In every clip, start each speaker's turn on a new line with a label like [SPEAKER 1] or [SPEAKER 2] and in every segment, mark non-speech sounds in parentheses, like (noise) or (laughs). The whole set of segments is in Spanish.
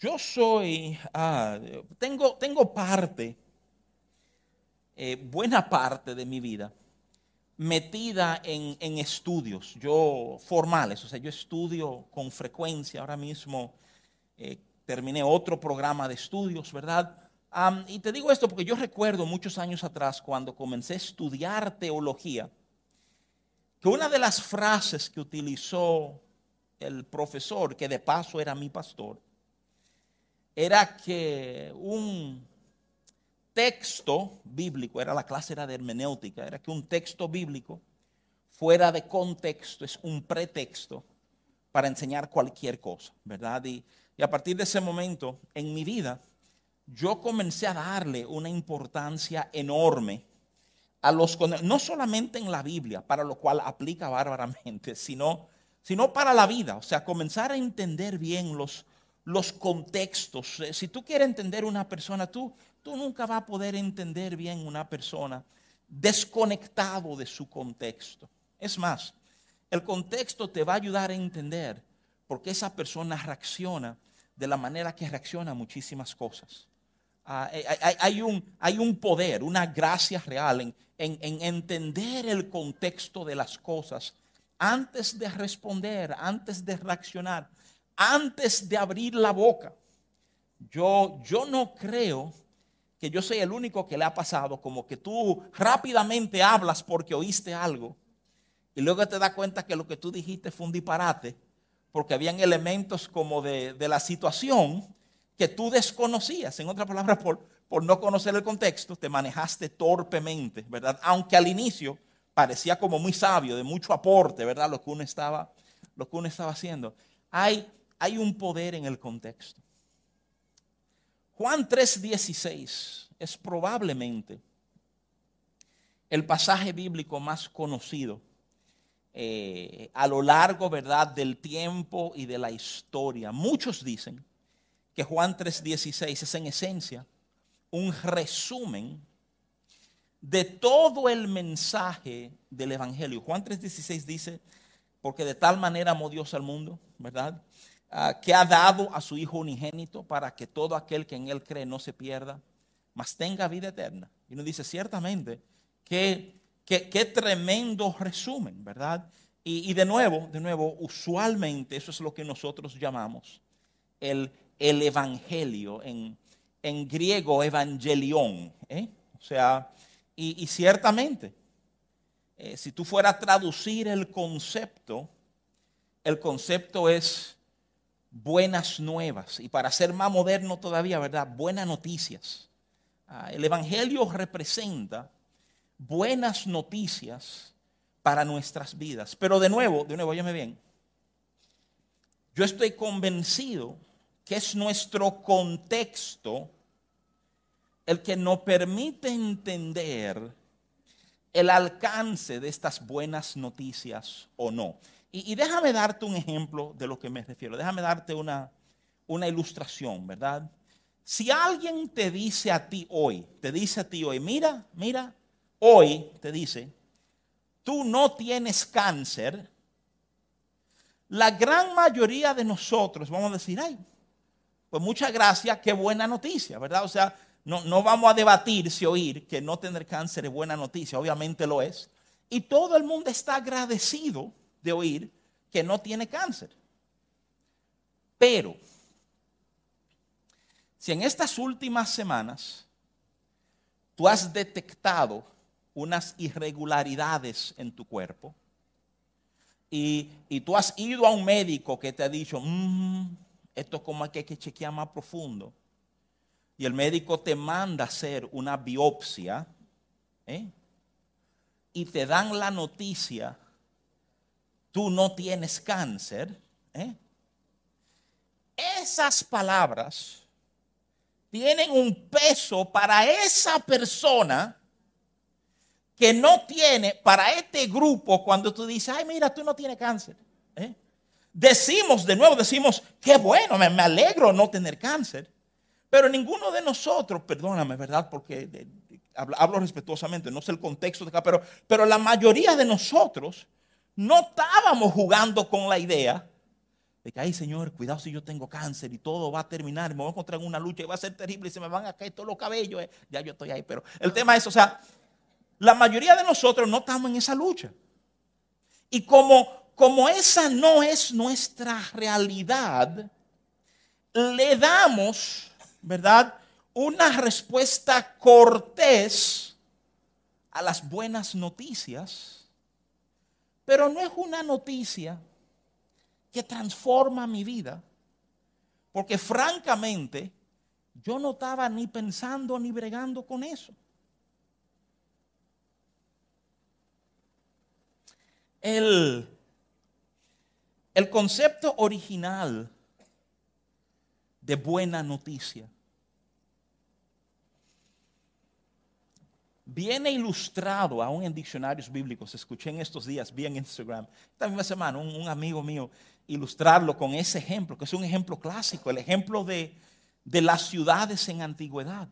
[SPEAKER 1] yo soy, ah, tengo, tengo parte, eh, buena parte de mi vida metida en, en, estudios, yo formales, o sea, yo estudio con frecuencia, ahora mismo eh, terminé otro programa de estudios, ¿verdad? y te digo esto porque yo recuerdo muchos años atrás cuando comencé a estudiar teología, que una de las frases que utilizó el profesor, que de paso era mi pastor, era que un texto bíblico, era la clase era de hermenéutica, era que un texto bíblico fuera de contexto es un pretexto para enseñar cualquier cosa, ¿verdad? Y, a partir de ese momento en mi vida, yo comencé a darle una importancia enorme a los no solamente en la Biblia, para lo cual aplica bárbaramente, sino, sino para la vida, o sea, comenzar a entender bien los, los contextos. Eh, si tú quieres entender una persona, tú, tú nunca vas a poder entender bien una persona desconectado de su contexto. Es más, el contexto te va a ayudar a entender por qué esa persona reacciona de la manera que reacciona a muchísimas cosas. Ah, eh, hay, un, hay, un, poder, una gracia real en, en, entender el contexto de las cosas antes de responder, antes de reaccionar, antes de abrir la boca. Yo, yo no creo que yo soy el único que le ha pasado, como que tú rápidamente hablas porque oíste algo y luego te das cuenta que lo que tú dijiste fue un disparate, porque habían elementos como de, de la situación que tú desconocías. En otras palabras, por, por no conocer el contexto, te manejaste torpemente, ¿verdad? Aunque al inicio parecía como muy sabio, de mucho aporte, ¿verdad? Lo que uno estaba, lo que uno estaba haciendo. Hay, hay un poder en el contexto. Juan 3:16 es probablemente el pasaje bíblico más conocido eh, a lo largo, ¿verdad?, del tiempo y de la historia. Muchos dicen que Juan 3:16 es en esencia un resumen de todo el mensaje del Evangelio. Juan 3:16 dice, porque de tal manera amó Dios al mundo, ¿verdad? Ah, que ha dado a su Hijo unigénito para que todo aquel que en Él cree no se pierda, mas tenga vida eterna. Y nos dice, ciertamente, que, qué tremendo resumen, ¿verdad? Y, y, de nuevo, de nuevo, usualmente eso es lo que nosotros llamamos el el evangelio, en, en griego evangelión. ¿eh? O sea, y, ciertamente, eh, si tú fueras a traducir el concepto, el concepto es buenas nuevas. Y para ser más moderno todavía, ¿verdad? Buenas noticias. Ah, el Evangelio representa buenas noticias para nuestras vidas. Pero de nuevo, de nuevo, óyeme bien. Yo estoy convencido que es nuestro contexto, el que nos permite entender el alcance de estas buenas noticias o no. Y, déjame darte un ejemplo de lo que me refiero. Déjame darte una, una ilustración, ¿verdad? Si alguien te dice a ti hoy, te dice a ti hoy, mira, mira, hoy te dice, tú no tienes cáncer, la gran mayoría de nosotros vamos a decir, ay, pues muchas gracias, qué buena noticia, ¿verdad? O sea, no, no vamos a debatir si oír que no tener cáncer es buena noticia, obviamente lo es. Y todo el mundo está agradecido de oír que no tiene cáncer. Pero, si en estas últimas semanas tú has detectado unas irregularidades en tu cuerpo y, y tú has ido a un médico que te ha dicho, mmm, esto como que hay que chequear más profundo. Y el médico te manda hacer una biopsia ¿eh? y te dan la noticia, tú no tienes cáncer. ¿eh? Esas palabras tienen un peso para esa persona que no tiene, para este grupo, cuando tú dices, ay, mira, tú no tienes cáncer. ¿eh? Decimos de nuevo, decimos, qué bueno, me, alegro no tener cáncer. Pero ninguno de nosotros, perdóname, ¿verdad? Porque hablo, respetuosamente, no sé el contexto de acá, pero, pero la mayoría de nosotros no estábamos jugando con la idea de que, ay Señor, cuidado si yo tengo cáncer y todo va a terminar, me voy a encontrar en una lucha y va a ser terrible y se me van a caer todos los cabellos. Eh. Ya yo estoy ahí, pero el tema es, o sea, la mayoría de nosotros no estamos en esa lucha. Y como, como esa no es nuestra realidad, le damos, ¿verdad? Una respuesta cortés a las buenas noticias, pero no es una noticia que transforma mi vida, porque francamente yo no estaba ni pensando ni bregando con eso. El, el concepto original de buena noticia viene ilustrado aún en diccionarios bíblicos. Escuché en estos días, vi en Instagram, esta misma semana, un, amigo mío ilustrarlo con ese ejemplo, que es un ejemplo clásico, el ejemplo de, las ciudades en antigüedad.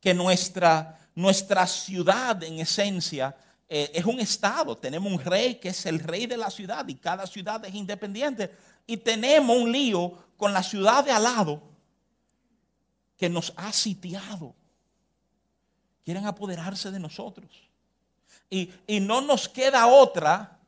[SPEAKER 1] Que nuestra, nuestra ciudad en esencia eh, es un estado. Tenemos un rey que es el rey de la ciudad y cada ciudad es independiente. Y tenemos un lío con la ciudad de al lado que nos ha sitiado quieren apoderarse de nosotros. Y, no nos queda otra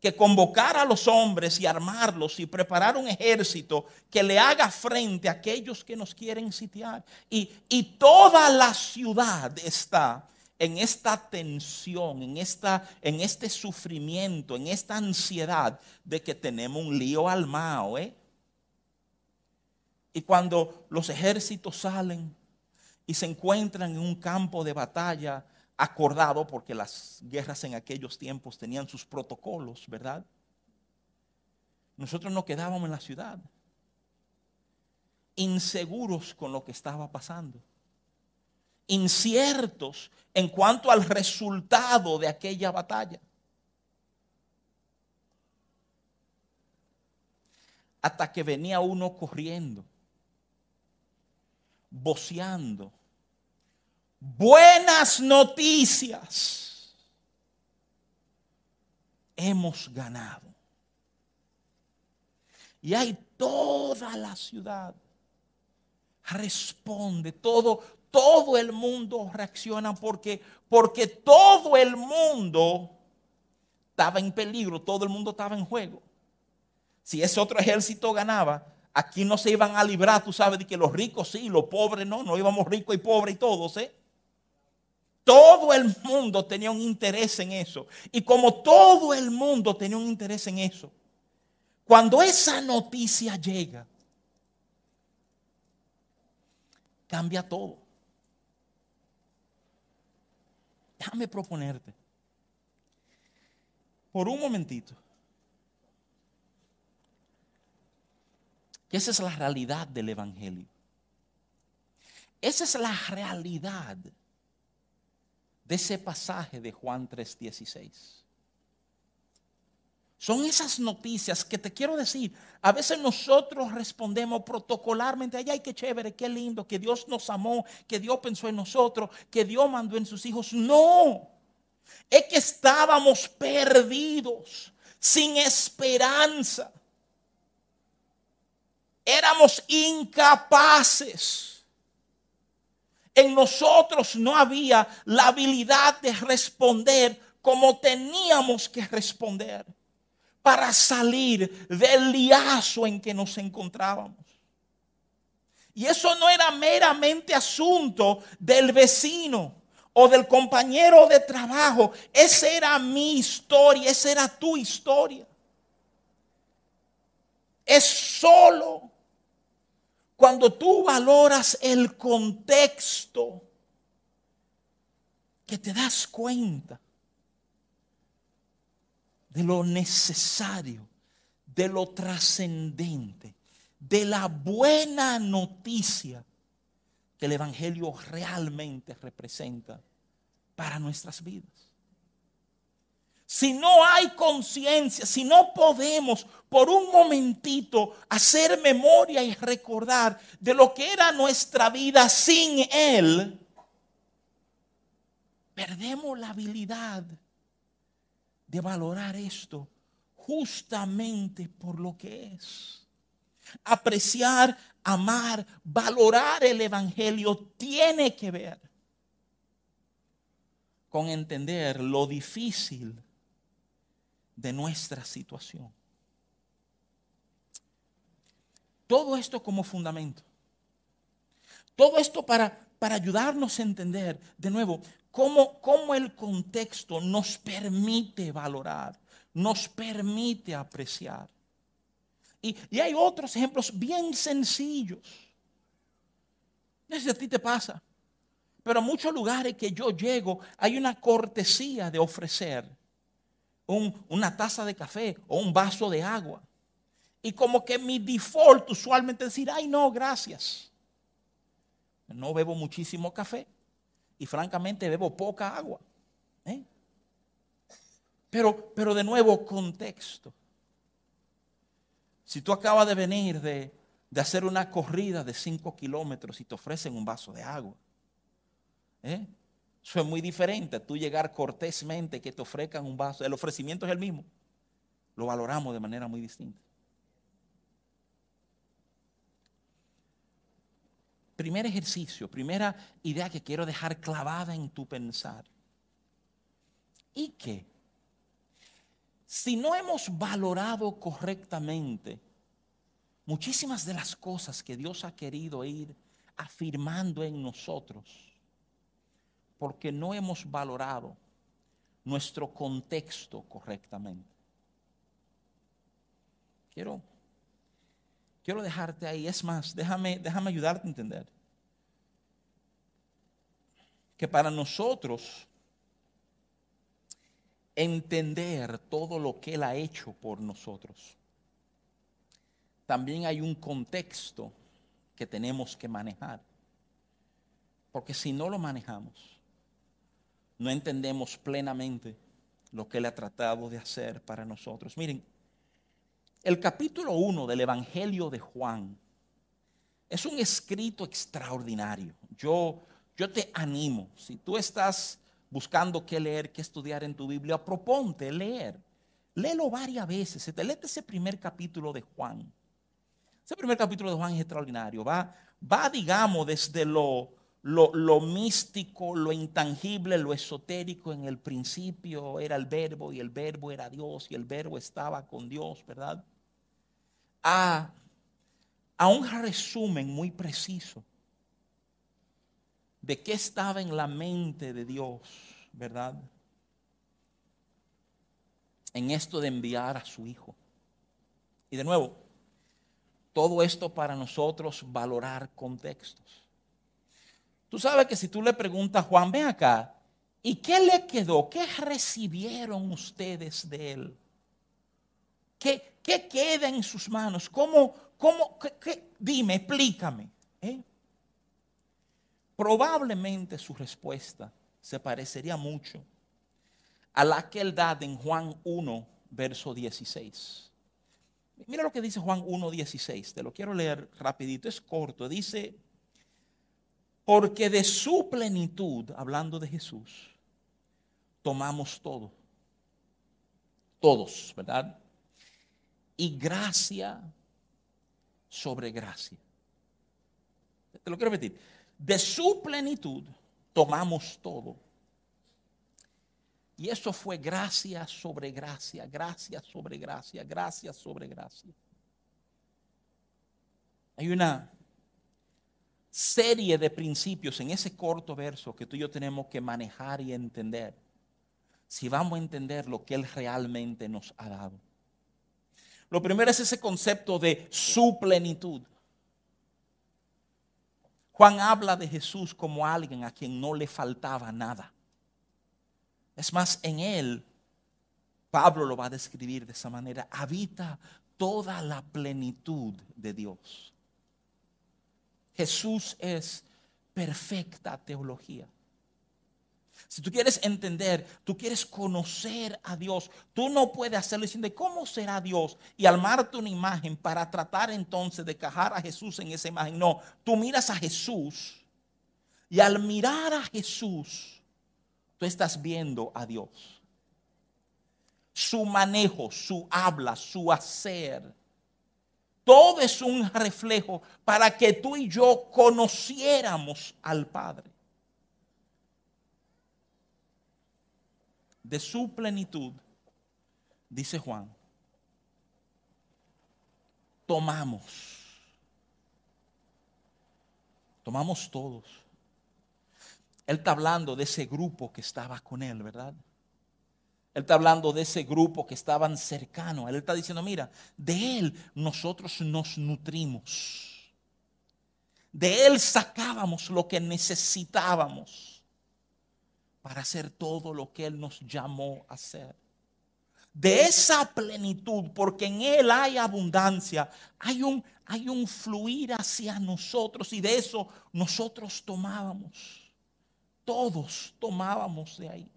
[SPEAKER 1] que convocar a los hombres y armarlos y preparar un ejército que le haga frente a aquellos que nos quieren sitiar. Y, y toda la ciudad está en esta tensión, en, esta, en este sufrimiento, en esta ansiedad de que tenemos un lío almao. ¿eh? Y cuando los ejércitos salen, y se encuentran en un campo de batalla acordado, porque las guerras en aquellos tiempos tenían sus protocolos, ¿verdad? Nosotros nos quedábamos en la ciudad, inseguros con lo que estaba pasando, inciertos en cuanto al resultado de aquella batalla. Hasta que venía uno corriendo, voceando, buenas noticias. Hemos ganado. Y hay toda la ciudad. Responde, todo, todo el mundo reacciona porque, porque todo el mundo estaba en peligro, todo el mundo estaba en juego. Si ese otro ejército ganaba, aquí no se iban a librar, tú sabes, de que los ricos sí, los pobres no, no íbamos ricos y pobres y todos, ¿eh? Todo el mundo tenía un interés en eso. Y como todo el mundo tenía un interés en eso, cuando esa noticia llega, cambia todo. Déjame proponerte, por un momentito, que esa es la realidad del Evangelio. Esa es la realidad de ese pasaje de Juan 3:16. Son esas noticias que te quiero decir. A veces nosotros respondemos protocolarmente, ay, qué chévere, qué lindo, que Dios nos amó, que Dios pensó en nosotros, que Dios mandó en sus hijos. No, es que estábamos perdidos, sin esperanza. Éramos incapaces en nosotros no había la habilidad de responder como teníamos que responder para salir del liazo en que nos encontrábamos. Y eso no era meramente asunto del vecino o del compañero de trabajo. Esa era mi historia, esa era tu historia. Es solo cuando tú valoras el contexto, que te das cuenta de lo necesario, de lo trascendente, de la buena noticia que el Evangelio realmente representa para nuestras vidas si no hay conciencia, si no podemos por un momentito hacer memoria y recordar de lo que era nuestra vida sin Él, perdemos la habilidad de valorar esto justamente por lo que es. Apreciar, amar, valorar el Evangelio tiene que ver con entender lo difícil de nuestra situación. Todo esto como fundamento. Todo esto para, para ayudarnos a entender, de nuevo, cómo, cómo el contexto nos permite valorar, nos permite apreciar. Y, y, hay otros ejemplos bien sencillos. No sé si a ti te pasa, pero en muchos lugares que yo llego hay una cortesía de ofrecer una taza de café o un vaso de agua. Y como que mi default usualmente es decir, ay no, gracias. No bebo muchísimo café y francamente bebo poca agua. ¿eh? Pero, pero de nuevo, contexto. Si tú acabas de venir de, de hacer una corrida de 5 kilómetros y te ofrecen un vaso de agua, ¿eh? Eso es muy diferente. Tú llegar cortésmente que te ofrezcan un vaso. El ofrecimiento es el mismo. Lo valoramos de manera muy distinta. Primer ejercicio, primera idea que quiero dejar clavada en tu pensar. ¿Y qué? Si no hemos valorado correctamente muchísimas de las cosas que Dios ha querido ir afirmando en nosotros, porque no hemos valorado nuestro contexto correctamente. Quiero Quiero dejarte ahí. Es más, déjame, déjame ayudarte a entender. Que para nosotros entender todo lo que Él ha hecho por nosotros, también hay un contexto que tenemos que manejar. Porque si no lo manejamos, no entendemos plenamente lo que Él ha tratado de hacer para nosotros. Miren, el capítulo 1 del Evangelio de Juan es un escrito extraordinario. Yo, yo te animo, si tú estás buscando qué leer, qué estudiar en tu Biblia, proponte leer. Léelo varias veces. Léete ese primer capítulo de Juan. Ese primer capítulo de Juan es extraordinario. Va, va digamos, desde lo, lo, lo, místico, lo intangible, lo esotérico. En el principio era el verbo y el verbo era Dios y el verbo estaba con Dios, ¿verdad? A, a un resumen muy preciso de qué estaba en la mente de Dios, ¿verdad? En esto de enviar a su Hijo. Y de nuevo, todo esto para nosotros valorar contextos. Tú sabes que si tú le preguntas Juan, ven acá, ¿y qué le quedó? ¿Qué recibieron ustedes de él? ¿Qué, qué queda en sus manos? ¿Cómo, cómo, qué, dime, explícame? ¿eh? Probablemente su respuesta se parecería mucho a la que él da en Juan 1, verso 16. Mira lo que dice Juan 1, 16. Te lo quiero leer rapidito, es corto. Dice, porque de su plenitud, hablando de Jesús, tomamos todo. Todos, ¿verdad? Y gracia sobre gracia. Te lo quiero repetir. De su plenitud tomamos todo. Y eso fue gracia sobre gracia, gracia sobre gracia, gracia sobre gracia. Hay una serie de principios en ese corto verso que tú y yo tenemos que manejar y entender si vamos a entender lo que Él realmente nos ha dado. Lo primero es ese concepto de su plenitud. Juan habla de Jesús como alguien a quien no le faltaba nada. Es más, en Él, Pablo lo va a describir de esa manera, habita toda la plenitud de Dios. Jesús es perfecta teología. Si tú quieres entender, tú quieres conocer a Dios, tú no puedes hacerlo diciendo, ¿cómo será Dios? Y armarte una imagen para tratar entonces de cajar a Jesús en esa imagen. No, tú miras a Jesús y al mirar a Jesús, tú estás viendo a Dios. su manejo, su habla, su hacer. Todo es un reflejo para que tú y yo conociéramos al Padre. De su plenitud, dice Juan, tomamos. Tomamos todos. Él está hablando de ese grupo que estaba con él, ¿verdad? Él está hablando de ese grupo que estaban cercanos. Él está diciendo, mira, de Él nosotros nos nutrimos. De Él sacábamos lo que necesitábamos para hacer todo lo que Él nos llamó a hacer. De esa plenitud, porque en Él hay abundancia, hay un, hay un fluir hacia nosotros y de eso nosotros tomábamos. Todos tomábamos de ahí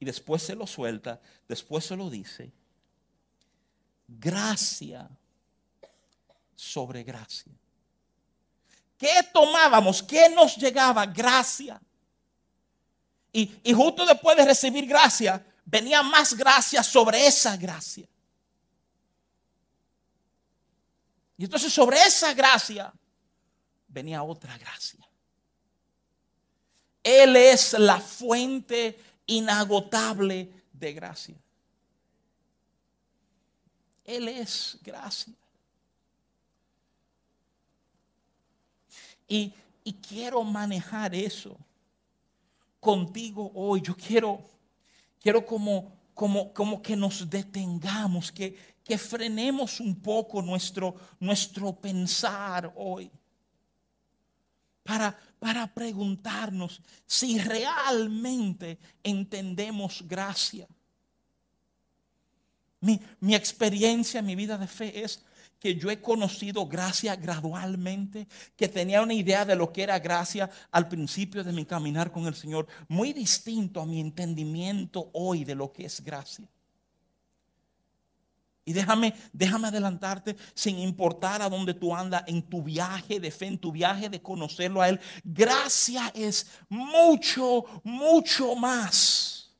[SPEAKER 1] y después se lo suelta, después se lo dice. Gracia sobre gracia. ¿Qué tomábamos? ¿Qué nos llegaba? Gracia. Y, y, justo después de recibir gracia, venía más gracia sobre esa gracia. Y entonces sobre esa gracia venía otra gracia. Él es la fuente inagotable de gracia. Él es gracia. Y, quiero manejar eso contigo hoy. Yo quiero, quiero como, como, como que nos detengamos, que, que frenemos un poco nuestro, nuestro pensar hoy. Para, para preguntarnos si realmente entendemos gracia. Mi, mi, experiencia, mi vida de fe es que yo he conocido gracia gradualmente, que tenía una idea de lo que era gracia al principio de mi caminar con el Señor, muy distinto a mi entendimiento hoy de lo que es gracia. Y déjame, déjame adelantarte sin importar a dónde tú andas en tu viaje de fe, en tu viaje de conocerlo a Él. Gracia es mucho, mucho más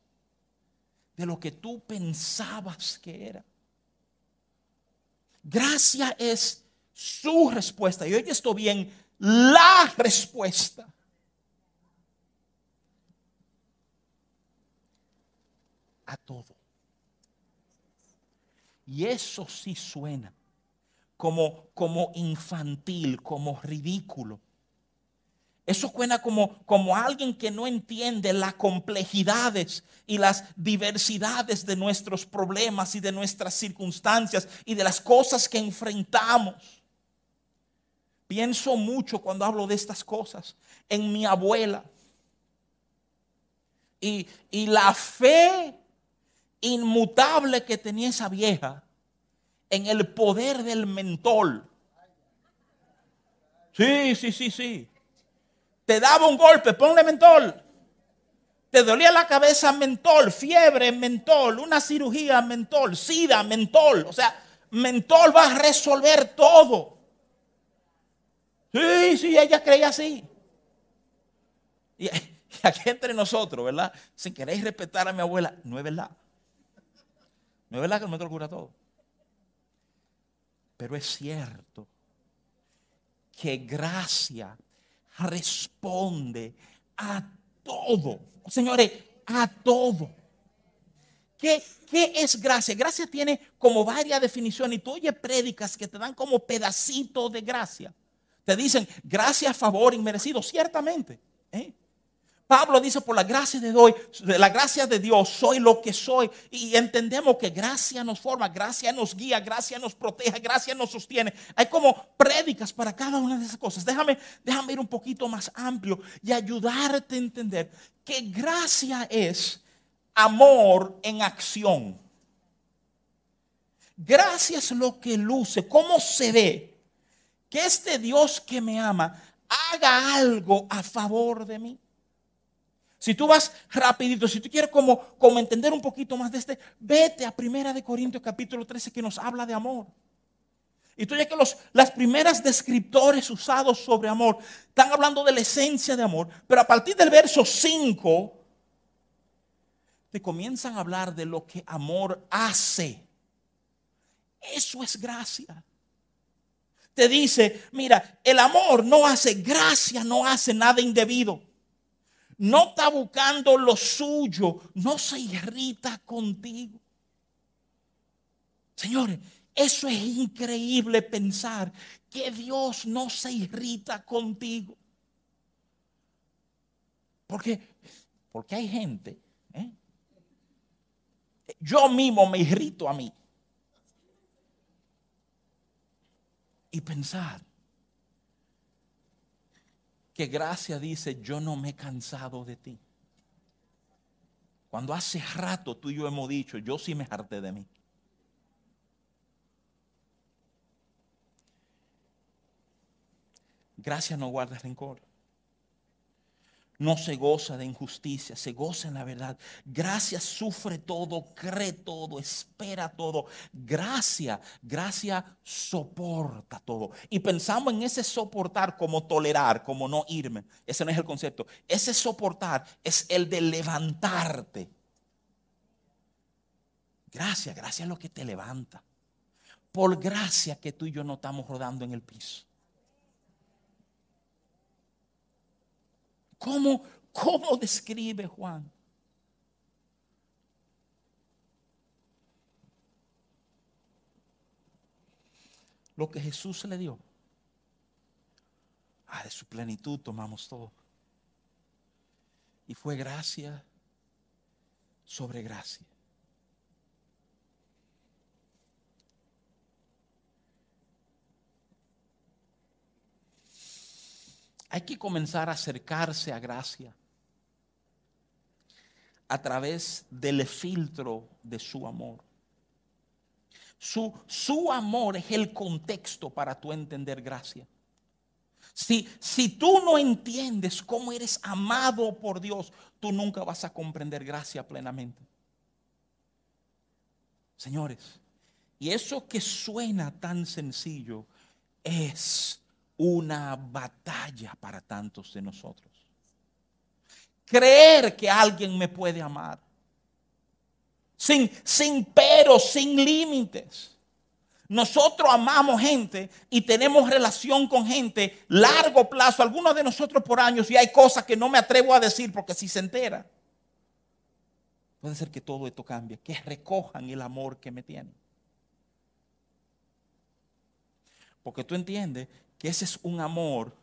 [SPEAKER 1] de lo que tú pensabas que era. Gracia es su respuesta. Y oye esto bien, la respuesta. A todo. Y eso sí suena como, como infantil, como ridículo. Eso suena como, como alguien que no entiende las complejidades y las diversidades de nuestros problemas y de nuestras circunstancias y de las cosas que enfrentamos. Pienso mucho cuando hablo de estas cosas en mi abuela. Y, y la fe inmutable que tenía esa vieja en el poder del mentol. Sí, sí, sí, sí. Te daba un golpe, ponle mentol. Te dolía la cabeza, mentol. Fiebre, mentol. Una cirugía, mentol. Sida, mentol. O sea, mentol va a resolver todo. Sí, sí, ella creía así. Y, (laughs) aquí entre nosotros, ¿verdad? Si queréis respetar a mi abuela, no es verdad. No es verdad que el metro cura todo. Pero es cierto que gracia responde a todo. Señores, a todo. ¿Qué, ¿Qué, es gracia? Gracia tiene como varias definiciones y tú oyes prédicas que te dan como pedacitos de gracia. Te dicen gracia, favor, inmerecido, ciertamente. ¿eh? Pablo dice, por la gracia de Dios, soy lo que soy. Y entendemos que gracia nos forma, gracia nos guía, gracia nos protege, gracia nos sostiene. Hay como prédicas para cada una de esas cosas. Déjame, déjame ir un poquito más amplio y ayudarte a entender que gracia es amor en acción. Gracia es lo que luce, cómo se ve que este Dios que me ama haga algo a favor de mí. Si tú vas rapidito, si tú quieres como, entender un poquito más de este, vete a Primera de Corintios capítulo 13 que nos habla de amor. Y tú ya que los, las primeras descriptores usados sobre amor están hablando de la esencia de amor, pero a partir del verso 5 te comienzan a hablar de lo que amor hace. Eso es gracia. Te dice, mira, el amor no hace gracia, no hace nada indebido. No está buscando lo suyo, no se irrita contigo. Señores, eso es increíble pensar que Dios no se irrita contigo. Porque, porque hay gente, ¿eh? yo mismo me irrito a mí. Y pensar que gracia dice, yo no me he cansado de ti. Cuando hace rato tú y yo hemos dicho, yo sí me harté de mí. Gracia no guarda rencor. No se goza de injusticia, se goza en la verdad. Gracia sufre todo, cree todo, espera todo. Gracia, gracia soporta todo. Y pensamos en ese soportar como tolerar, como no irme. Ese no es el concepto. Ese soportar es el de levantarte. Gracia, gracia es lo que te levanta. Por gracia que tú y yo no estamos rodando en el piso. ¿Cómo, cómo describe Juan? Lo que Jesús le dio. Ah, de su plenitud tomamos todo. Y fue gracia sobre gracia. Hay que comenzar a acercarse a gracia a través del filtro de su amor. Su, su amor es el contexto para tú entender gracia. Si, si tú no entiendes cómo eres amado por Dios, tú nunca vas a comprender gracia plenamente. Señores, y eso que suena tan sencillo es una batalla para tantos de nosotros. Creer que alguien me puede amar. Sin, sin pero, sin límites. Nosotros amamos gente y tenemos relación con gente largo plazo, algunos de nosotros por años, y hay cosas que no me atrevo a decir porque si se entera, puede ser que todo esto cambie, que recojan el amor que me tienen. Porque tú entiendes que ese es un amor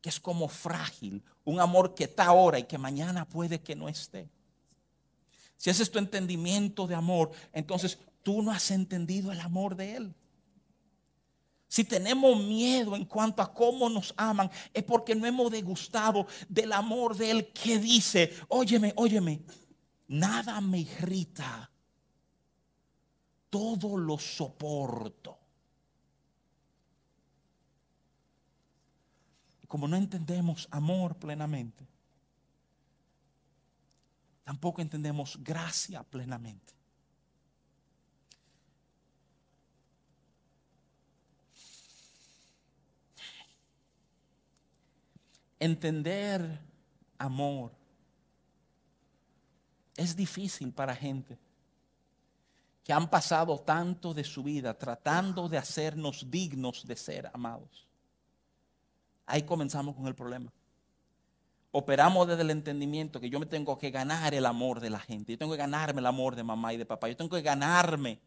[SPEAKER 1] que es como frágil, un amor que está ahora y que mañana puede que no esté. Si ese es tu entendimiento de amor, entonces tú no has entendido el amor de Él. Si tenemos miedo en cuanto a cómo nos aman, es porque no hemos degustado del amor de Él que dice, óyeme, óyeme, nada me irrita, todo lo soporto. Como no entendemos amor plenamente, tampoco entendemos gracia plenamente. Entender amor es difícil para gente que han pasado tanto de su vida tratando de hacernos dignos de ser amados. Ahí comenzamos con el problema. Operamos desde el entendimiento que yo me tengo que ganar el amor de la gente. Yo tengo que ganarme el amor de mamá y de papá. Yo tengo que ganarme.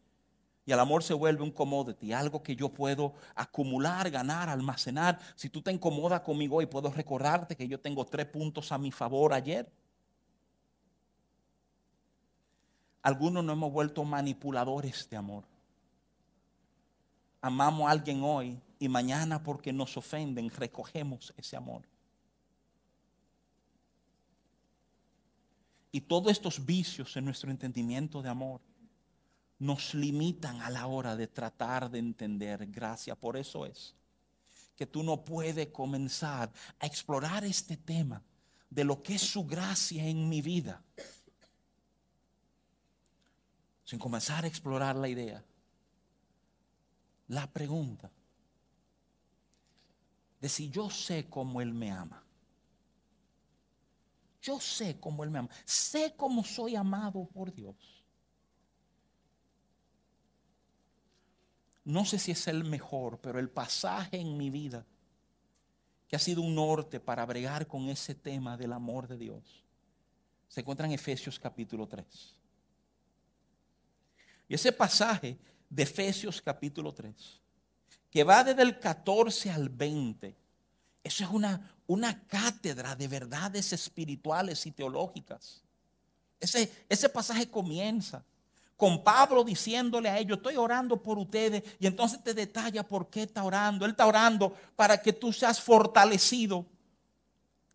[SPEAKER 1] Y el amor se vuelve un commodity, algo que yo puedo acumular, ganar, almacenar. Si tú te incomodas conmigo hoy, puedo recordarte que yo tengo tres puntos a mi favor ayer. Algunos nos hemos vuelto manipuladores de amor. Amamos a alguien hoy y mañana porque nos ofenden recogemos ese amor. Y todos estos vicios en nuestro entendimiento de amor nos limitan a la hora de tratar de entender gracia. Por eso es que tú no puedes comenzar a explorar este tema de lo que es su gracia en mi vida sin comenzar a explorar la idea. La pregunta, de si yo sé cómo Él me ama. Yo sé cómo Él me ama. Sé cómo soy amado por Dios. No sé si es el mejor, pero el pasaje en mi vida que ha sido un norte para bregar con ese tema del amor de Dios se encuentra en Efesios capítulo 3. Y ese pasaje de Efesios capítulo 3, que va desde el 14 al 20, eso es una, una cátedra de verdades espirituales y teológicas. Ese, ese pasaje comienza con Pablo diciéndole a ellos, estoy orando por ustedes, y entonces te detalla por qué está orando. Él está orando para que tú seas fortalecido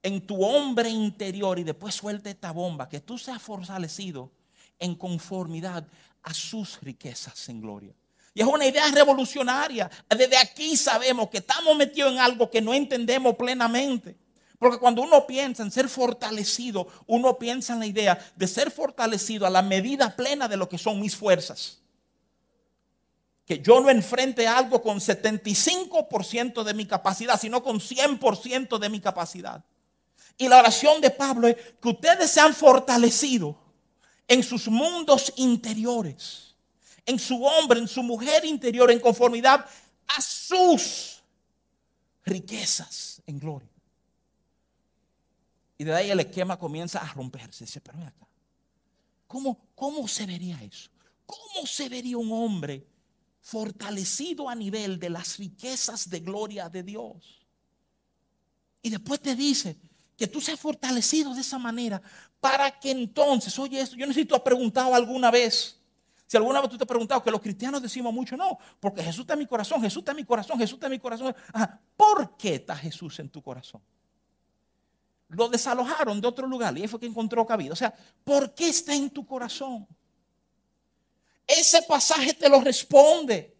[SPEAKER 1] en tu hombre interior y después suelte esta bomba, que tú seas fortalecido en conformidad a sus riquezas en gloria. Y es una idea revolucionaria. Desde aquí sabemos que estamos metidos en algo que no entendemos plenamente. Porque cuando uno piensa en ser fortalecido, uno piensa en la idea de ser fortalecido a la medida plena de lo que son mis fuerzas. Que yo no enfrente algo con 75% de mi capacidad, sino con 100% de mi capacidad. Y la oración de Pablo es que ustedes sean fortalecidos en sus mundos interiores en su hombre, en su mujer interior, en conformidad a sus riquezas en gloria. Y de ahí el esquema comienza a romperse. Dice, pero acá, ¿cómo, ¿cómo se vería eso? ¿Cómo se vería un hombre fortalecido a nivel de las riquezas de gloria de Dios? Y después te dice que tú seas fortalecido de esa manera para que entonces, oye esto, yo necesito preguntado alguna vez, si alguna vez tú te has preguntado que los cristianos decimos mucho, no, porque Jesús está en mi corazón, Jesús está en mi corazón, Jesús está en mi corazón. ¿Por qué está Jesús en tu corazón? Lo desalojaron de otro lugar y ahí fue que encontró cabida. O sea, ¿por qué está en tu corazón? Ese pasaje te lo responde.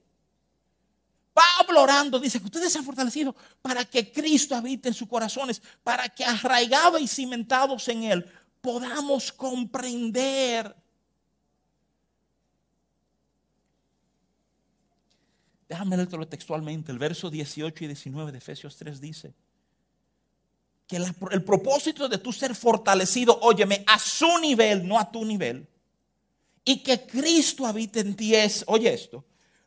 [SPEAKER 1] Pablo orando dice que ustedes se han fortalecido para que Cristo habite en sus corazones, para que arraigados y cimentados en Él podamos comprender Déjame leerlo textualmente. El verso 18 y 19 de Efesios 3 dice que el propósito de tu ser fortalecido, óyeme, a su nivel, no a tu nivel, y que Cristo habite en ti es, oye esto,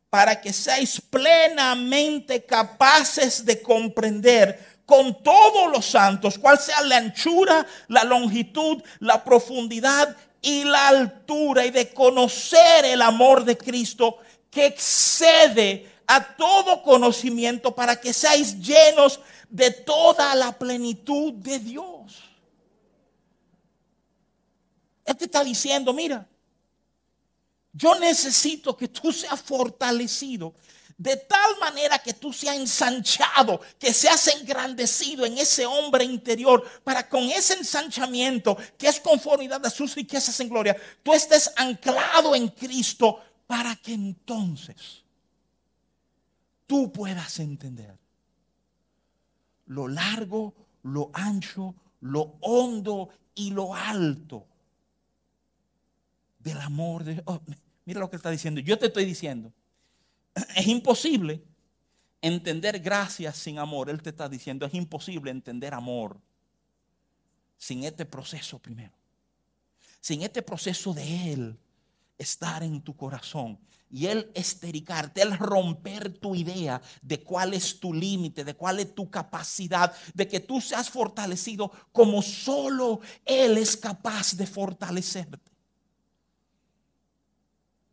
[SPEAKER 1] para que seáis plenamente capaces de comprender con todos los santos cuál sea la anchura, la longitud, la profundidad y la altura y de conocer el amor de Cristo que excede a todo conocimiento para que seáis llenos de toda la plenitud de Dios. Él te está diciendo, mira, yo necesito que tú seas fortalecido de tal manera que tú seas ensanchado, que seas engrandecido en ese hombre interior, para con ese ensanchamiento, que es conformidad a sus riquezas en gloria, tú estés anclado en Cristo para que entonces tú puedas entender lo largo, lo ancho, lo hondo y lo alto del amor de oh, mira lo que está diciendo. Yo te estoy diciendo, (clears throat) es imposible entender gracia sin amor. Él te está diciendo, es imposible entender amor sin este proceso primero. Sin este proceso de Él estar en tu corazón y Él estericarte, Él romper tu idea de cuál es tu límite, de cuál es tu capacidad, de que tú seas fortalecido como solo Él es capaz de fortalecerte.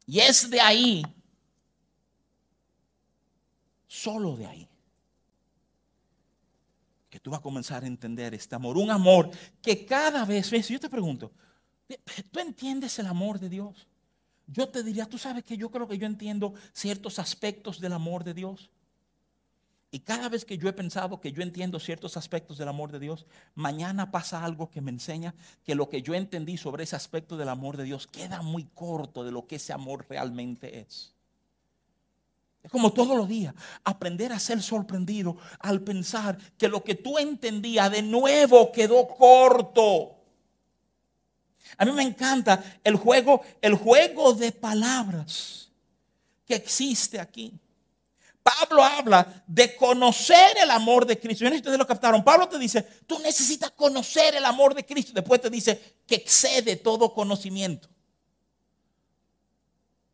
[SPEAKER 1] Y es de ahí, solo de ahí, que tú vas a comenzar a entender este amor. Un amor que cada vez, yo te pregunto, ¿tú entiendes el amor de Dios? Yo te diría, tú sabes que yo creo que yo entiendo ciertos aspectos del amor de Dios. Y cada vez que yo he pensado que yo entiendo ciertos aspectos del amor de Dios, mañana pasa algo que me enseña que lo que yo entendí sobre ese aspecto del amor de Dios queda muy corto de lo que ese amor realmente es. Es como todos los días, aprender a ser sorprendido al pensar que lo que tú entendías de nuevo quedó corto. A mí me encanta el juego, el juego de palabras que existe aquí. Pablo habla de conocer el amor de Cristo. Ustedes lo captaron. Pablo te dice, tú necesitas conocer el amor de Cristo. Después te dice que excede todo conocimiento.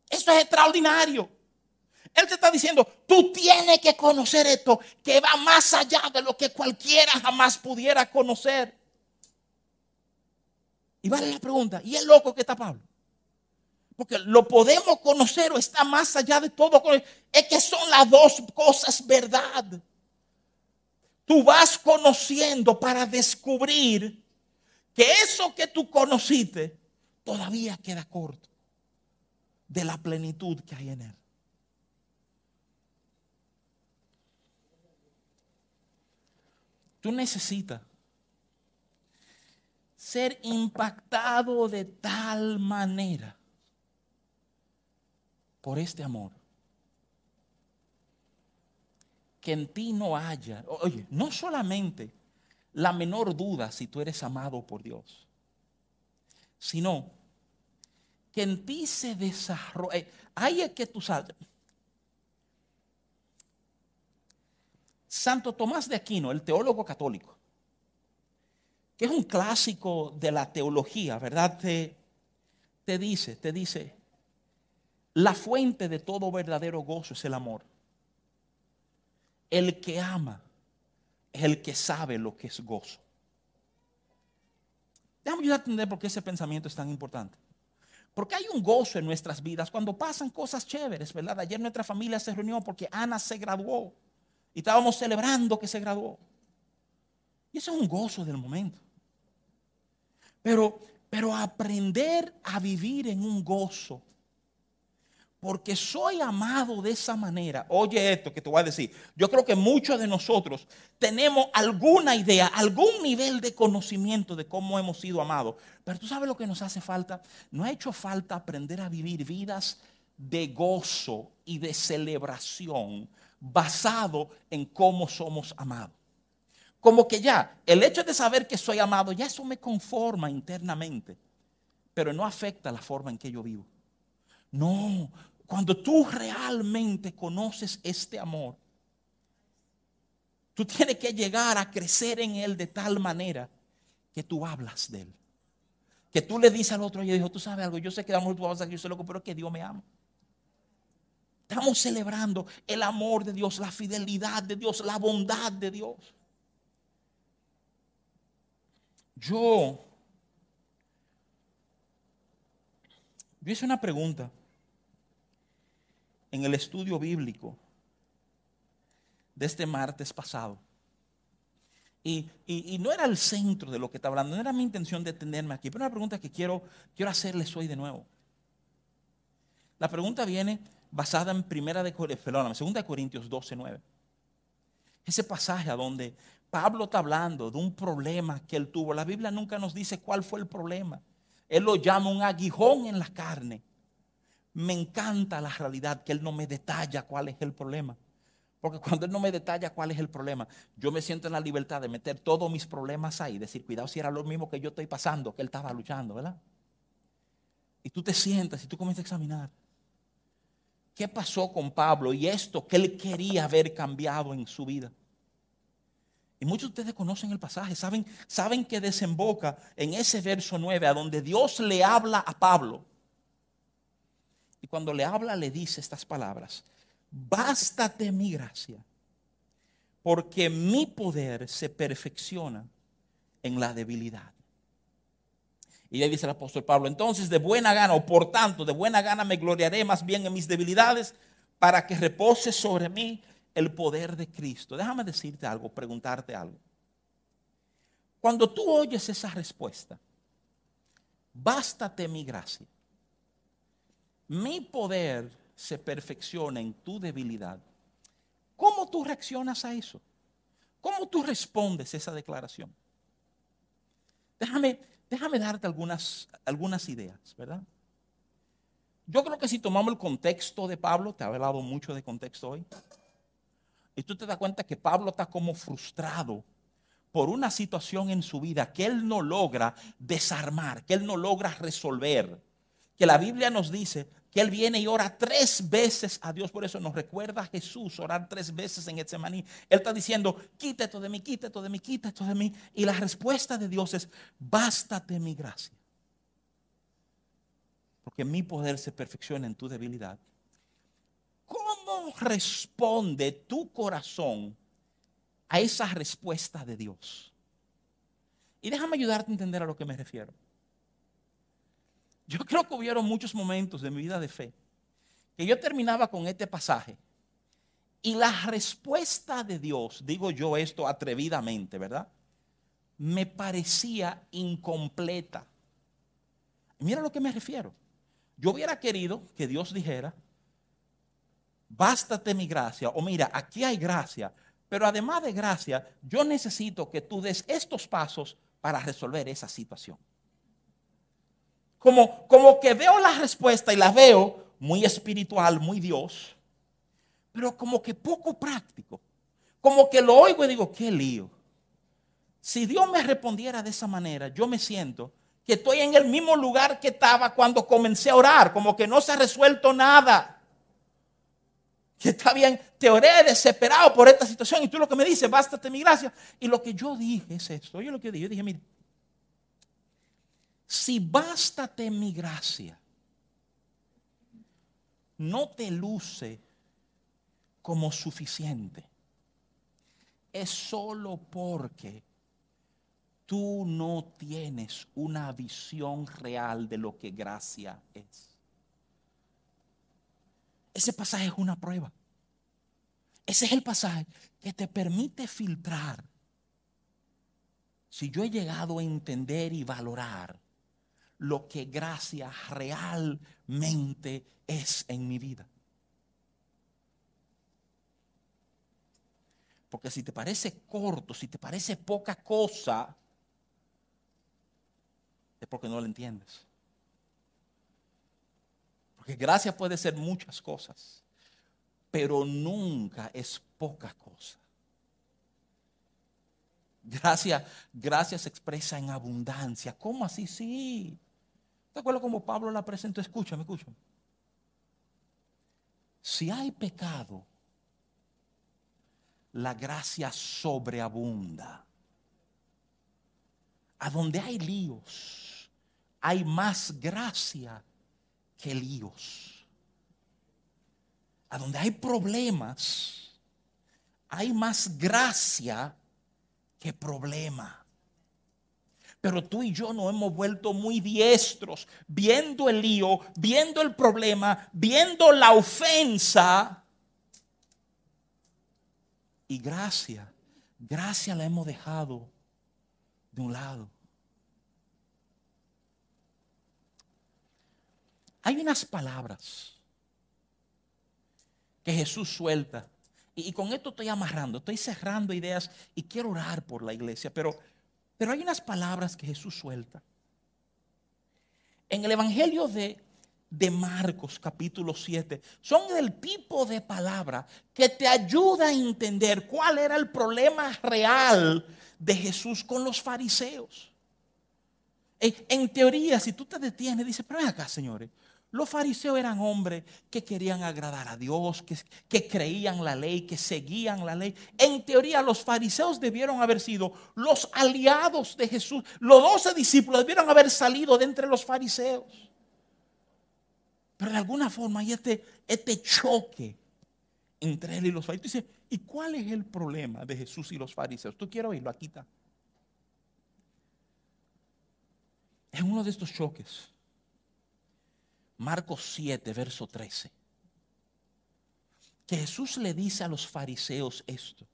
[SPEAKER 1] Eso es extraordinario. Él te está diciendo, tú tienes que conocer esto que va más allá de lo que cualquiera jamás pudiera conocer. Y vale la pregunta, ¿y el loco que está Pablo? Porque lo podemos conocer o está más allá de todo. Es que son las dos cosas verdad. Tú vas conociendo para descubrir que eso que tú conociste todavía queda corto de la plenitud que hay en él. Tú necesitas ser impactado de tal manera por este amor que en ti no haya, oye, no solamente la menor duda si tú eres amado por Dios, sino que en ti se desarrolla, eh, es que tú sabes, Santo Tomás de Aquino, el teólogo católico, que es un clásico de la teología, ¿verdad? Te, te dice, te dice, la fuente de todo verdadero gozo es el amor. El que ama es el que sabe lo que es gozo. Déjame ayudar a entender por qué ese pensamiento es tan importante. Porque hay un gozo en nuestras vidas cuando pasan cosas chéveres, ¿verdad? Ayer nuestra familia se reunió porque Ana se graduó. Y estábamos celebrando que se graduó. Y eso es un gozo del momento. Pero, pero aprender a vivir en un gozo. Porque soy amado de esa manera. Oye esto que te voy a decir. Yo creo que muchos de nosotros tenemos alguna idea, algún nivel de conocimiento de cómo hemos sido amados. Pero tú sabes lo que nos hace falta. No ha hecho falta aprender a vivir vidas de gozo y de celebración basado en cómo somos amados. Como que ya, el hecho de saber que soy amado, ya eso me conforma internamente, pero no afecta la forma en que yo vivo. No, cuando tú realmente conoces este amor, tú tienes que llegar a crecer en él de tal manera que tú hablas de él. Que tú le dices al otro, y dijo, tú sabes algo, yo sé que el amor tú vas a yo soy loco, pero es que Dios me ama. Estamos celebrando el amor de Dios, la fidelidad de Dios, la bondad de Dios. Yo, yo hice una pregunta en el estudio bíblico de este martes pasado. Y, no era el centro de lo que está hablando, no era mi intención de detenerme aquí, pero una pregunta que quiero, quiero hacerles hoy de nuevo. La pregunta viene basada en primera de, de Corintios 12, 9. Ese pasaje a donde Pablo está hablando de un problema que él tuvo. La Biblia nunca nos dice cuál fue el problema. Él lo llama un aguijón en la carne. Me encanta la realidad que él no me detalla cuál es el problema. Porque cuando él no me detalla cuál es el problema, yo me siento en la libertad de meter todos mis problemas ahí, decir, cuidado si era lo mismo que yo estoy pasando, que él estaba luchando, ¿verdad? Y tú te sientas y tú comienzas a examinar. ¿Qué pasó con Pablo y esto que él quería haber cambiado en su vida? Y muchos de ustedes conocen el pasaje, saben, saben que desemboca en ese verso 9 a donde Dios le habla a Pablo. Y cuando le habla le dice estas palabras, bástate mi gracia, porque mi poder se perfecciona en la debilidad. Y ahí dice el apóstol Pablo, entonces de buena gana, o por tanto, de buena gana me gloriaré más bien en mis debilidades para que repose sobre mí el poder de Cristo. Déjame decirte algo, preguntarte algo. Cuando tú oyes esa respuesta, bástate mi gracia. Mi poder se perfecciona en tu debilidad. ¿Cómo tú reaccionas a eso? ¿Cómo tú respondes a esa declaración? Déjame, Déjame darte algunas, algunas ideas, ¿verdad? Yo creo que si tomamos el contexto de Pablo, te he hablado mucho de contexto hoy, y tú te das cuenta que Pablo está como frustrado por una situación en su vida que él no logra desarmar, que él no logra resolver, que la Biblia nos dice que él viene y ora tres veces a Dios. Por eso nos recuerda a Jesús orar tres veces en Getsemaní. Él está diciendo, quita esto de mí, quita esto de mí, quita esto de mí. Y la respuesta de Dios es, bástate mi gracia. Porque mi poder se perfecciona en tu debilidad. ¿Cómo responde tu corazón a esa respuesta de Dios? Y déjame ayudarte a entender a lo que me refiero. Yo creo que hubieron muchos momentos de mi vida de fe que yo terminaba con este pasaje y la respuesta de Dios, digo yo esto atrevidamente, ¿verdad? Me parecía incompleta. Mira a lo que me refiero. Yo hubiera querido que Dios dijera, bástate mi gracia, o mira, aquí hay gracia, pero además de gracia, yo necesito que tú des estos pasos para resolver esa situación como, como que veo la respuesta y la veo muy espiritual, muy Dios, pero como que poco práctico. Como que lo oigo y digo, qué lío. Si Dios me respondiera de esa manera, yo me siento que estoy en el mismo lugar que estaba cuando comencé a orar, como que no se ha resuelto nada. Que está bien, te oré desesperado por esta situación y tú lo que me dices, bástate mi gracia. Y lo que yo dije es esto, oye lo que dije, yo dije, mire, si bástate mi gracia, no te luce como suficiente. Es solo porque tú no tienes una visión real de lo que gracia es. Ese pasaje es una prueba. Ese es el pasaje que te permite filtrar si yo he llegado a entender y valorar lo que gracia realmente es en mi vida. Porque si te parece corto, si te parece poca cosa, es porque no lo entiendes. Gracia puede ser muchas cosas, pero nunca es poca cosa. Gracia, gracia se expresa en abundancia. ¿Cómo así? Sí. ¿Te acuerdas cómo Pablo la presentó? Escúchame, escúchame. Si hay pecado, la gracia sobreabunda. A donde hay líos, hay más gracia que líos. A donde hay problemas, hay más gracia que problema. Pero tú y yo nos hemos vuelto muy diestros viendo el lío, viendo el problema, viendo la ofensa. Y gracia, gracia la hemos dejado de un lado. Hay unas palabras que Jesús suelta. Y, con esto estoy amarrando, estoy cerrando ideas y quiero orar por la iglesia, pero pero hay unas palabras que Jesús suelta. En el Evangelio de, de Marcos capítulo 7 son el tipo de palabra que te ayuda a entender cuál era el problema real de Jesús con los fariseos. En, teoría, si tú te detienes, dices, pero ven acá, señores, los fariseos eran hombres que querían agradar a Dios, que, creían la ley, que seguían la ley. En teoría, los fariseos debieron haber sido los aliados de Jesús. Los doce discípulos debieron haber salido de entre los fariseos. Pero de alguna forma hay este, este choque entre él y los fariseos. Dice, ¿y cuál es el problema de Jesús y los fariseos? Tú quiero oírlo, aquí está. En uno de estos choques Marcos 7, verso 13. Que Jesús le dice a los fariseos esto.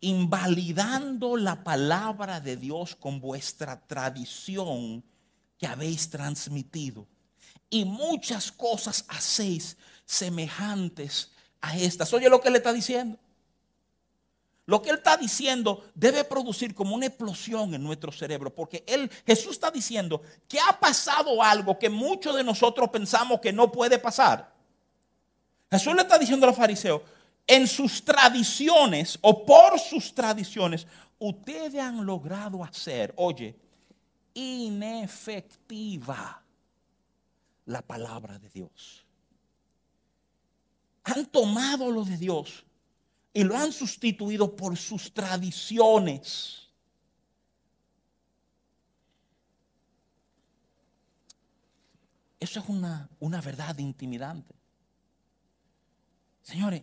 [SPEAKER 1] Invalidando la palabra de Dios con vuestra tradición que habéis transmitido. Y muchas cosas hacéis semejantes a estas. Oye lo que le está diciendo. Lo que él está diciendo debe producir como una explosión en nuestro cerebro, porque él, Jesús está diciendo que ha pasado algo que muchos de nosotros pensamos que no puede pasar. Jesús le está diciendo a los fariseos, en sus tradiciones o por sus tradiciones, ustedes han logrado hacer, oye, inefectiva la palabra de Dios. Han tomado lo de Dios y lo han sustituido por sus tradiciones. Eso es una, una verdad intimidante. Señores,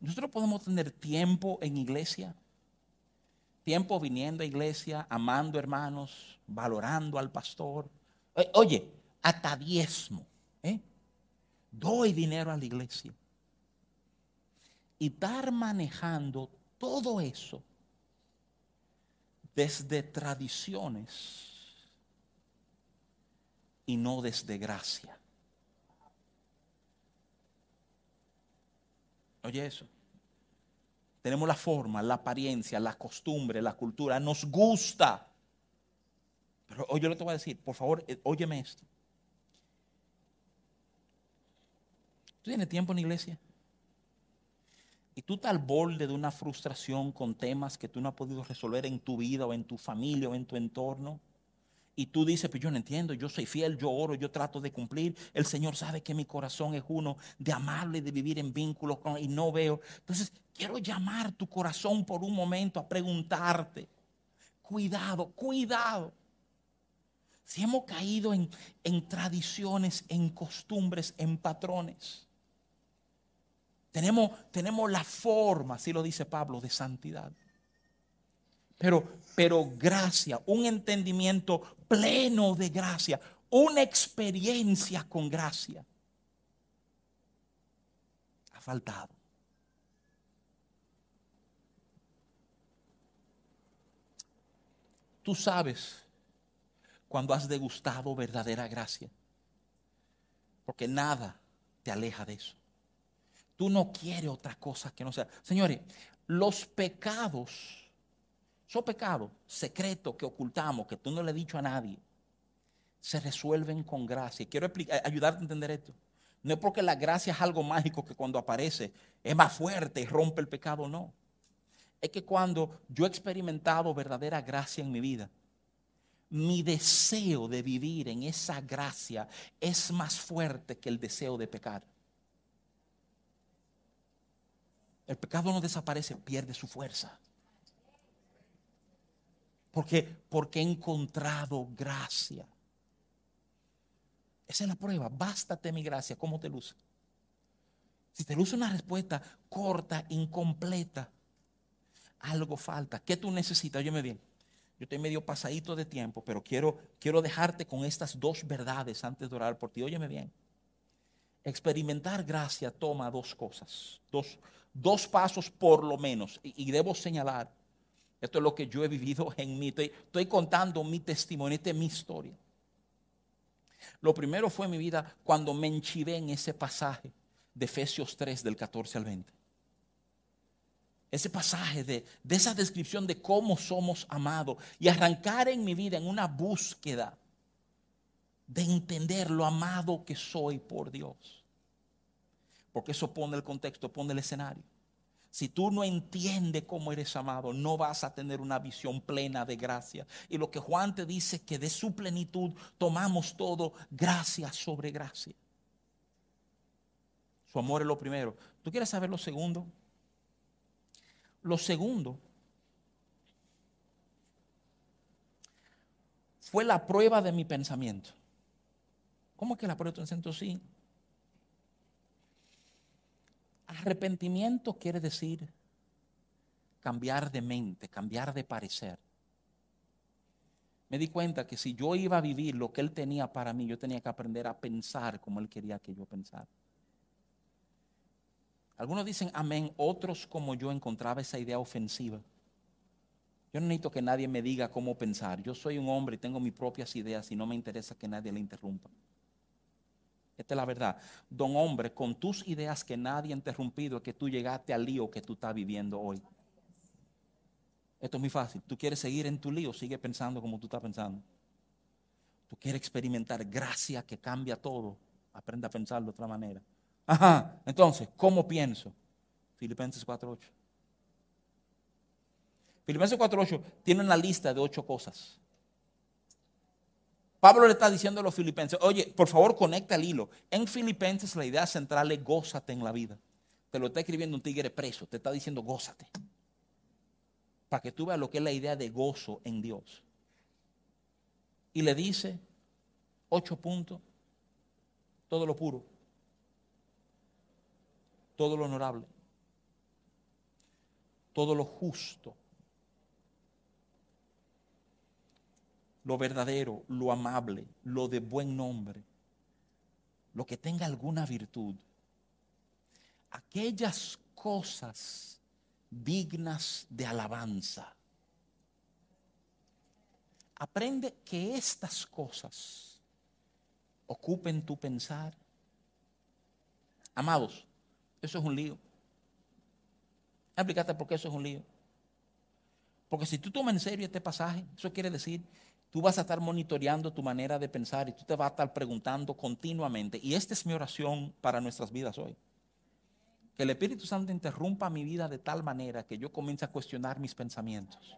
[SPEAKER 1] nosotros podemos tener tiempo en iglesia, tiempo viniendo a iglesia, amando hermanos, valorando al pastor. Eh, oye, hasta diezmo. ¿eh? Doy dinero a la iglesia. Y estar manejando todo eso desde tradiciones y no desde gracia. Oye eso. Tenemos la forma, la apariencia, la costumbre, la cultura. Nos gusta. Pero hoy yo le te voy a decir, por favor, eh, óyeme esto. ¿Tú tienes tiempo en la iglesia? Tú al borde de una frustración con temas que tú no has podido resolver en tu vida o en tu familia o en tu entorno y tú dices, pues yo no entiendo, yo soy fiel, yo oro, yo trato de cumplir. El Señor sabe que mi corazón es uno de amarle, de vivir en vínculos con y no veo. Entonces, quiero llamar tu corazón por un momento a preguntarte. Cuidado, cuidado. Si hemos caído en tradiciones, en costumbres, en patrones. Tenemos, tenemos la forma, así lo dice Pablo, de santidad. Pero, pero gracia, un entendimiento pleno de gracia, una experiencia con gracia. Ha faltado. Tú sabes cuando has degustado verdadera gracia, porque nada te aleja de eso. Tú no quieres otra cosa que no sea. Señores, los pecados esos pecados secretos que ocultamos, que tú no le has dicho a nadie, se resuelven con gracia. Quiero explicar, ayudarte a entender esto. No es porque la gracia es algo mágico que cuando aparece es más fuerte y rompe el pecado, no. Es que cuando yo he experimentado verdadera gracia en mi vida, mi deseo de vivir en esa gracia es más fuerte que el deseo de pecar. El pecado no desaparece, pierde su fuerza. Porque, porque he encontrado gracia. Esa es la prueba. Bástate mi gracia. ¿Cómo te luce? Si te luce una respuesta corta, incompleta, algo falta. ¿Qué tú necesitas? Óyeme bien. Yo estoy medio pasadito de tiempo, pero quiero, quiero dejarte con estas dos verdades antes de orar por ti. Óyeme bien. Experimentar gracia toma dos cosas, dos, dos pasos por lo menos. y debo señalar esto es lo que yo he vivido (laughs) en mí. Estoy, contando mi testimonio, esta es mi historia. Lo primero fue mi vida cuando me enchivé en ese pasaje de Efesios 3 del 14 al 20. Ese pasaje de, de esa descripción de cómo somos amados y arrancar en mi vida en una búsqueda de entender lo amado que soy por Dios. Porque eso pone el contexto, pone el escenario. Si tú no entiendes cómo eres amado, no vas a tener una visión plena de gracia. Y lo que Juan te dice que de su plenitud tomamos todo gracia sobre gracia. Su amor es lo primero. ¿Tú quieres saber lo segundo? Lo segundo fue la prueba de mi pensamiento. ¿Cómo es que la prueba pensamiento? Sí. Arrepentimiento quiere decir cambiar de mente, cambiar de parecer. Me di cuenta que si yo iba a vivir lo que Él tenía para mí, yo tenía que aprender a pensar como Él quería que yo pensara. Algunos dicen amén, otros como yo encontraba esa idea ofensiva. Yo no necesito que nadie me diga cómo pensar. Yo soy un hombre y tengo mis propias ideas y no me interesa que nadie le interrumpa. Esta es la verdad. Don hombre, con tus ideas que nadie ha interrumpido, que tú llegaste al lío que tú estás viviendo hoy. Esto es muy fácil. Tú quieres seguir en tu lío, sigue pensando como tú estás pensando. Tú quieres experimentar gracia que cambia todo. Aprende a pensar de otra manera. Ajá, entonces, ¿cómo pienso? Filipenses 4.8. Filipenses 4.8 tiene una lista de ocho cosas. Pablo le está diciendo a los filipenses, oye, por favor conecta el hilo. En Filipenses la idea central es gózate en la vida. Te lo está escribiendo un tigre preso, te está diciendo gózate. Para que tú veas lo que es la idea de gozo en Dios. Y le dice, ocho puntos, todo lo puro, todo lo honorable, todo lo justo, lo verdadero, lo amable, lo de buen nombre, lo que tenga alguna virtud, aquellas cosas dignas de alabanza. Aprende que estas cosas ocupen tu pensar. Amados, eso es un lío. Explícate por qué eso es un lío. Porque si tú tomas en serio este pasaje, eso quiere decir tú vas a estar monitoreando tu manera de pensar y tú te vas a estar preguntando continuamente. Y esta es mi oración para nuestras vidas hoy. Que el Espíritu Santo interrumpa mi vida de tal manera que yo comience a cuestionar mis pensamientos.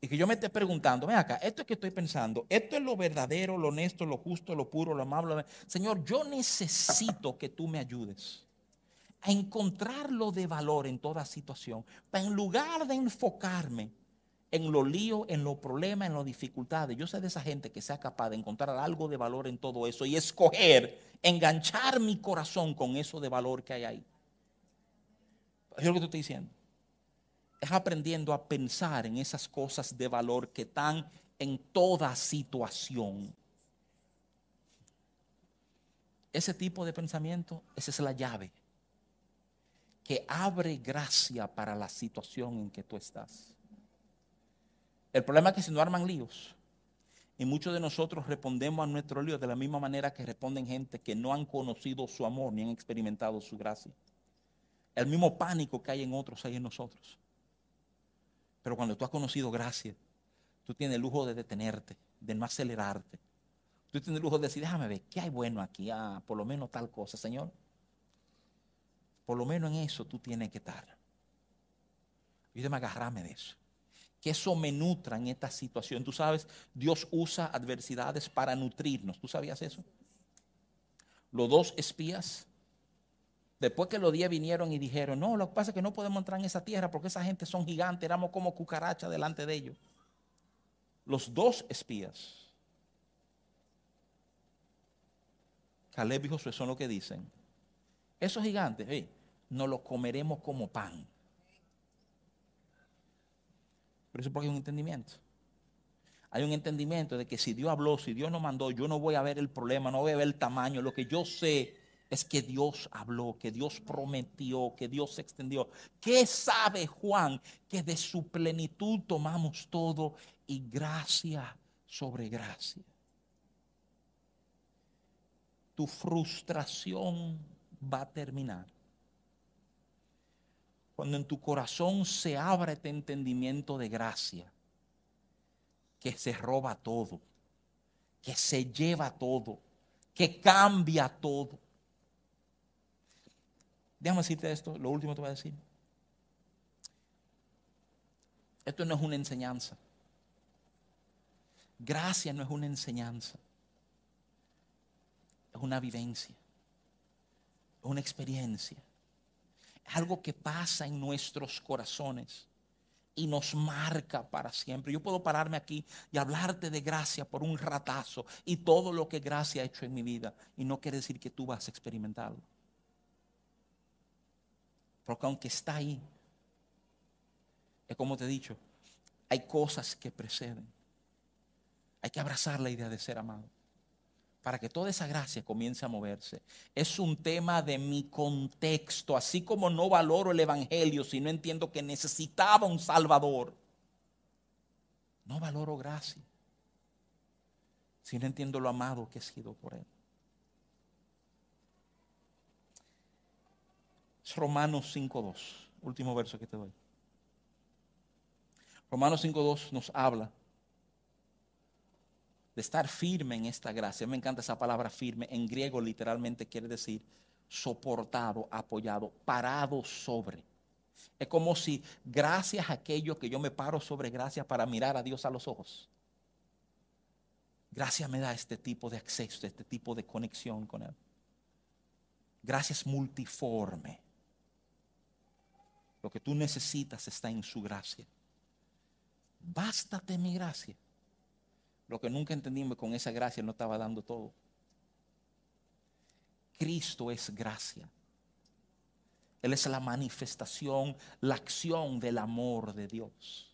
[SPEAKER 1] Y que yo me esté preguntando, ven acá, esto es que estoy pensando, esto es lo verdadero, lo honesto, lo justo, lo puro, lo amable. Señor, yo necesito que tú me ayudes a encontrar lo de valor en toda situación. Para en lugar de enfocarme en los líos, en los problemas, en las dificultades. Yo sé de esa gente que sea capaz de encontrar algo de valor en todo eso y escoger, enganchar mi corazón con eso de valor que hay ahí. Es lo que te estoy diciendo. Es aprendiendo a pensar en esas cosas de valor que están en toda situación. Ese tipo de pensamiento, esa es la llave que abre gracia para la situación en que tú estás. El problema es que si no arman líos, y muchos de nosotros respondemos a nuestro lío de la misma manera que responden gente que no han conocido su amor ni han experimentado su gracia. El mismo pánico que hay en otros hay en nosotros. Pero cuando tú has conocido gracia, tú tienes el lujo de detenerte, de no acelerarte. Tú tienes el lujo de decir, déjame ver, ¿qué hay bueno aquí? Ah, por lo menos tal cosa, Señor. Por lo menos en eso tú tienes que estar. Y me agarrarme de eso que eso me nutra en esta situación. Tú sabes, Dios usa adversidades para nutrirnos. ¿Tú sabías eso? Los dos espías, después que los diez vinieron y dijeron, no, lo que pasa es que no podemos entrar en esa tierra porque esa gente son gigantes, éramos como cucarachas delante de ellos. Los dos espías, Caleb y Josué son lo que dicen. Esos gigantes, hey, nos los comeremos como pan. Pero eso porque hay un entendimiento. Hay un entendimiento de que si Dios habló, si Dios nos mandó, yo no voy a ver el problema, no voy a ver el tamaño. Lo que yo sé es que Dios habló, que Dios prometió, que Dios se extendió. ¿Qué sabe Juan? Que de su plenitud tomamos todo y gracia sobre gracia. Tu frustración va a terminar cuando en tu corazón se abra este entendimiento de gracia, que se roba todo, que se lleva todo, que cambia todo. Déjame decirte esto, lo último te voy a decir. Esto no es una enseñanza. Gracia no es una enseñanza. Es una vivencia. Es una experiencia algo que pasa en nuestros corazones y nos marca para siempre. Yo puedo pararme aquí y hablarte de gracia por un ratazo y todo lo que gracia ha hecho en mi vida. Y no quiere decir que tú vas a experimentarlo. Porque aunque está ahí, es como te he dicho, hay cosas que preceden. Hay que abrazar la idea de ser amado para que toda esa gracia comience a moverse. Es un tema de mi contexto, así como no valoro el Evangelio si no entiendo que necesitaba un Salvador. No valoro gracia si no entiendo lo amado que he sido por Él. Es Romanos 5.2, último verso que te doy. Romanos 5.2 nos habla de estar firme en esta gracia. Me encanta esa palabra firme. En griego literalmente quiere decir soportado, apoyado, parado sobre. Es como si gracias a aquello que yo me paro sobre gracias para mirar a Dios a los ojos. Gracia me da este tipo de acceso, este tipo de conexión con Él. Gracia es multiforme. Lo que tú necesitas está en su gracia. Bástate mi gracia. Lo que nunca entendimos con esa gracia no estaba dando todo. Cristo es gracia. Él es la manifestación, la acción del amor de Dios.